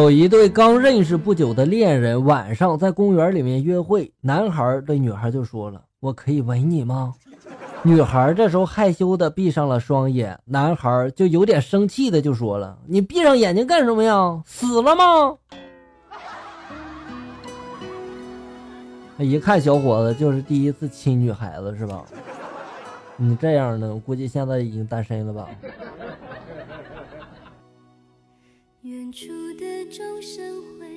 有一对刚认识不久的恋人，晚上在公园里面约会，男孩对女孩就说了：“我可以吻你吗？”女孩这时候害羞的闭上了双眼，男孩就有点生气的就说了：“你闭上眼睛干什么呀？死了吗？”一看小伙子就是第一次亲女孩子是吧？你这样的，我估计现在已经单身了吧？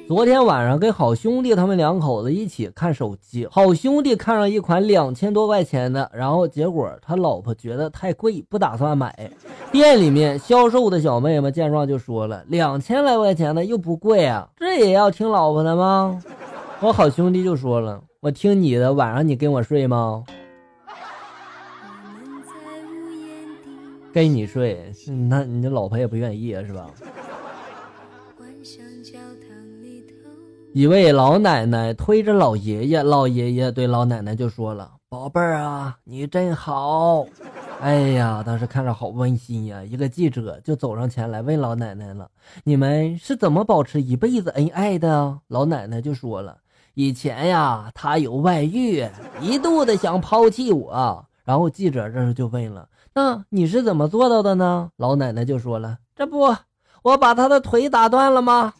昨天晚上跟好兄弟他们两口子一起看手机，好兄弟看上一款两千多块钱的，然后结果他老婆觉得太贵，不打算买。店里面销售的小妹们见状就说了：“两千来块钱的又不贵啊，这也要听老婆的吗？”我好兄弟就说了。我听你的，晚上你跟我睡吗？跟你睡，那你的老婆也不愿意啊，是吧？一位老奶奶推着老爷爷，老爷爷对老奶奶就说了：“宝贝儿啊，你真好。”哎呀，当时看着好温馨呀！一个记者就走上前来问老奶奶了：“你们是怎么保持一辈子恩爱的？”老奶奶就说了。以前呀，他有外遇，一度的想抛弃我。然后记者这时就问了：“那你是怎么做到的呢？”老奶奶就说了：“这不，我把他的腿打断了吗？”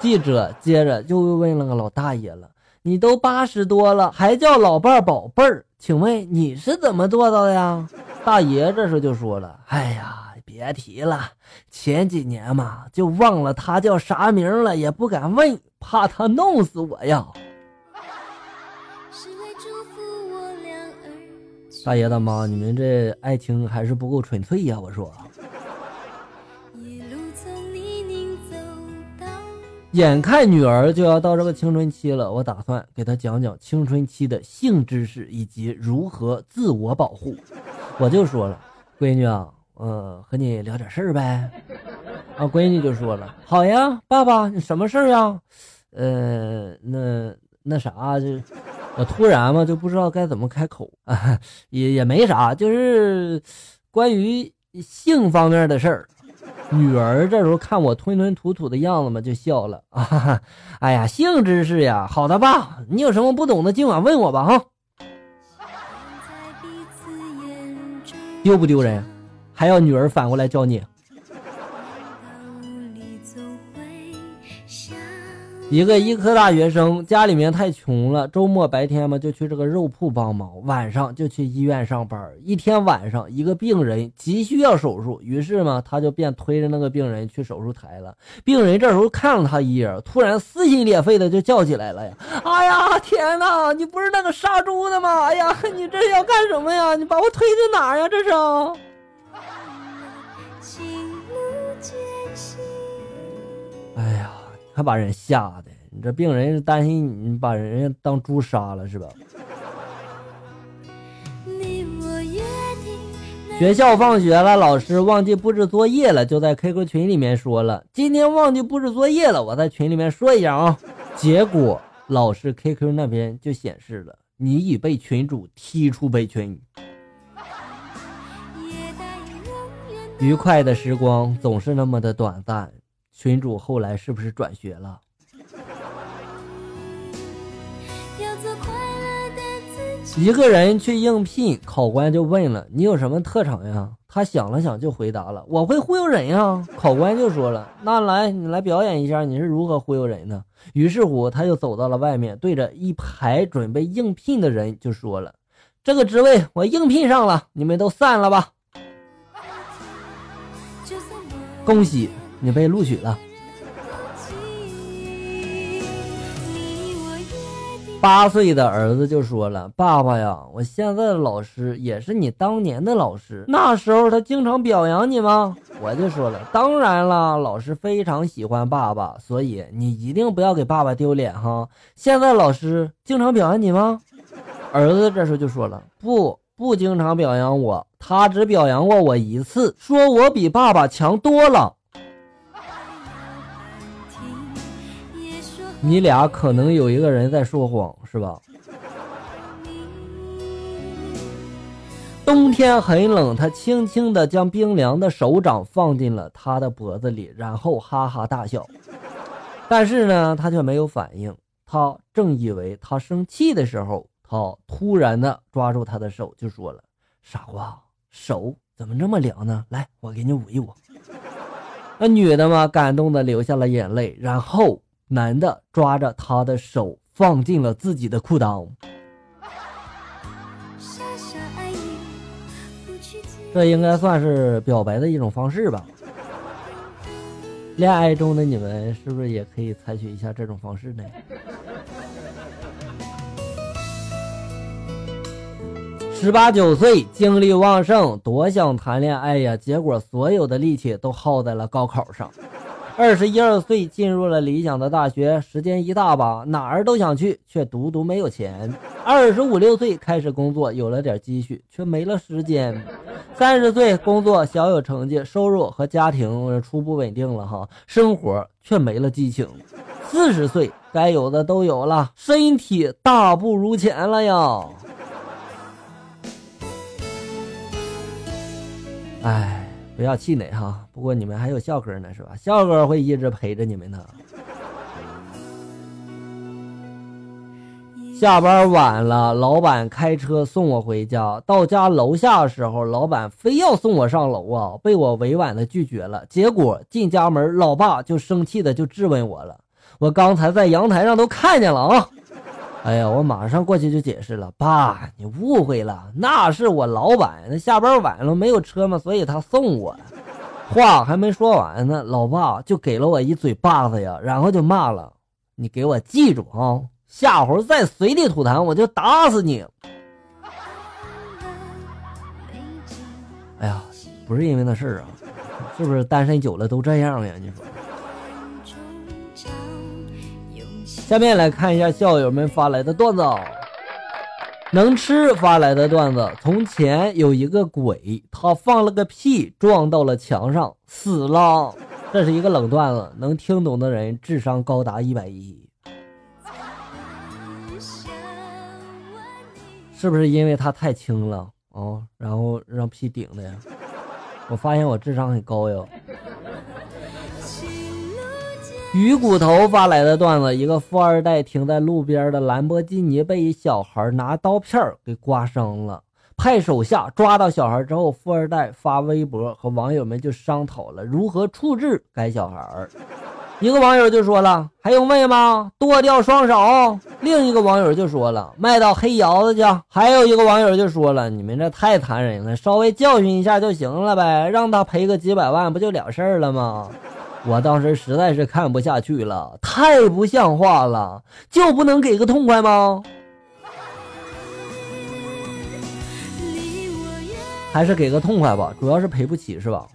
记者接着就问了个老大爷了：“你都八十多了，还叫老伴儿宝贝儿？请问你是怎么做到的呀？”大爷这时候就说了：“哎呀，别提了，前几年嘛，就忘了他叫啥名了，也不敢问。”怕他弄死我呀！大爷大妈，你们这爱情还是不够纯粹呀！我说，眼看女儿就要到这个青春期了，我打算给她讲讲青春期的性知识以及如何自我保护。我就说了，闺女啊，呃，和你聊点事儿呗。啊，闺女就说了，好呀，爸爸，你什么事儿呀？呃，那那啥，就我突然嘛，就不知道该怎么开口啊，也也没啥，就是关于性方面的事儿。女儿这时候看我吞吞吐吐的样子嘛，就笑了啊，哎呀，性知识呀，好的吧？你有什么不懂的，尽管问我吧，哈。丢不丢人？还要女儿反过来教你？一个医科大学生家里面太穷了，周末白天嘛就去这个肉铺帮忙，晚上就去医院上班。一天晚上，一个病人急需要手术，于是嘛他就便推着那个病人去手术台了。病人这时候看了他一眼，突然撕心裂肺的就叫起来了呀！哎呀天哪，你不是那个杀猪的吗？哎呀，你这是要干什么呀？你把我推去哪呀？这是？哎呀！还把人吓的，你这病人是担心你把人家当猪杀了是吧？学校放学了，老师忘记布置作业了，就在 QQ 群里面说了：“今天忘记布置作业了。”我在群里面说一下啊。结果老师 QQ 那边就显示了：“你已被群主踢出本群。”愉快的时光总是那么的短暂。群主后来是不是转学了？一个人去应聘，考官就问了：“你有什么特长呀？”他想了想，就回答了：“我会忽悠人呀。”考官就说了：“那来，你来表演一下，你是如何忽悠人的？”于是乎，他就走到了外面，对着一排准备应聘的人就说了：“这个职位我应聘上了，你们都散了吧。”恭喜！你被录取了。八岁的儿子就说了：“爸爸呀，我现在的老师也是你当年的老师，那时候他经常表扬你吗？”我就说了：“当然了，老师非常喜欢爸爸，所以你一定不要给爸爸丢脸哈。”现在老师经常表扬你吗？儿子这时候就说了：“不，不经常表扬我，他只表扬过我一次，说我比爸爸强多了。”你俩可能有一个人在说谎，是吧？冬天很冷，他轻轻的将冰凉的手掌放进了他的脖子里，然后哈哈大笑。但是呢，他却没有反应。他正以为他生气的时候，他突然的抓住他的手，就说了：“傻瓜，手怎么这么凉呢？来，我给你捂一捂。”那女的嘛，感动的流下了眼泪。然后男的抓着她的手放进了自己的裤裆。这应该算是表白的一种方式吧。恋爱中的你们是不是也可以采取一下这种方式呢？十八九岁，精力旺盛，多想谈恋爱呀！结果所有的力气都耗在了高考上。二十一二岁，进入了理想的大学，时间一大把，哪儿都想去，却独独没有钱。二十五六岁，开始工作，有了点积蓄，却没了时间。三十岁，工作小有成绩，收入和家庭初步稳定了哈，生活却没了激情。四十岁，该有的都有了，身体大不如前了呀。哎，不要气馁哈！不过你们还有笑哥呢，是吧？笑哥会一直陪着你们的。下班晚了，老板开车送我回家。到家楼下的时候，老板非要送我上楼啊，被我委婉的拒绝了。结果进家门，老爸就生气的就质问我了：“我刚才在阳台上都看见了啊！”哎呀，我马上过去就解释了，爸，你误会了，那是我老板，那下班晚了没有车嘛，所以他送我。话还没说完呢，老爸就给了我一嘴巴子呀，然后就骂了：“你给我记住啊，下回再随地吐痰，我就打死你！”哎呀，不是因为那事儿啊，是不是单身久了都这样呀？你说。下面来看一下校友们发来的段子。能吃发来的段子：从前有一个鬼，他放了个屁，撞到了墙上，死了。这是一个冷段子，能听懂的人智商高达一百一。是不是因为他太轻了哦，然后让屁顶的呀？我发现我智商很高哟。鱼骨头发来的段子：一个富二代停在路边的兰博基尼被一小孩拿刀片给刮伤了，派手下抓到小孩之后，富二代发微博和网友们就商讨了如何处置该小孩。一个网友就说了：“还用问吗？剁掉双手。”另一个网友就说了：“卖到黑窑子去。”还有一个网友就说了：“你们这太残忍了，稍微教训一下就行了呗，让他赔个几百万不就了事儿了吗？”我当时实在是看不下去了，太不像话了，就不能给个痛快吗？还是给个痛快吧，主要是赔不起是吧？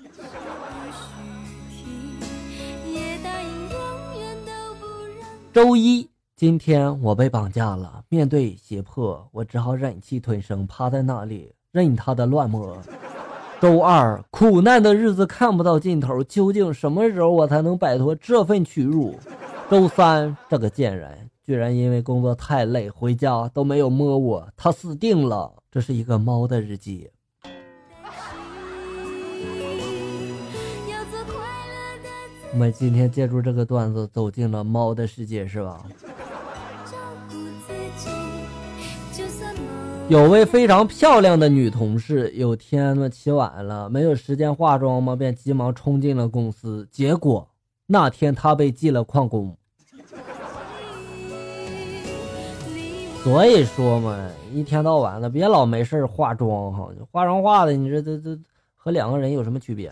周一，今天我被绑架了，面对胁迫，我只好忍气吞声，趴在那里任他的乱摸。周二，苦难的日子看不到尽头，究竟什么时候我才能摆脱这份屈辱？周三，这个贱人居然因为工作太累，回家都没有摸我，他死定了。这是一个猫的日记。我们今天借助这个段子走进了猫的世界，是吧？有位非常漂亮的女同事，有天呢起晚了，没有时间化妆嘛，便急忙冲进了公司。结果那天她被记了旷工。所以说嘛，一天到晚的别老没事化妆哈，化妆化的，你这这这和两个人有什么区别？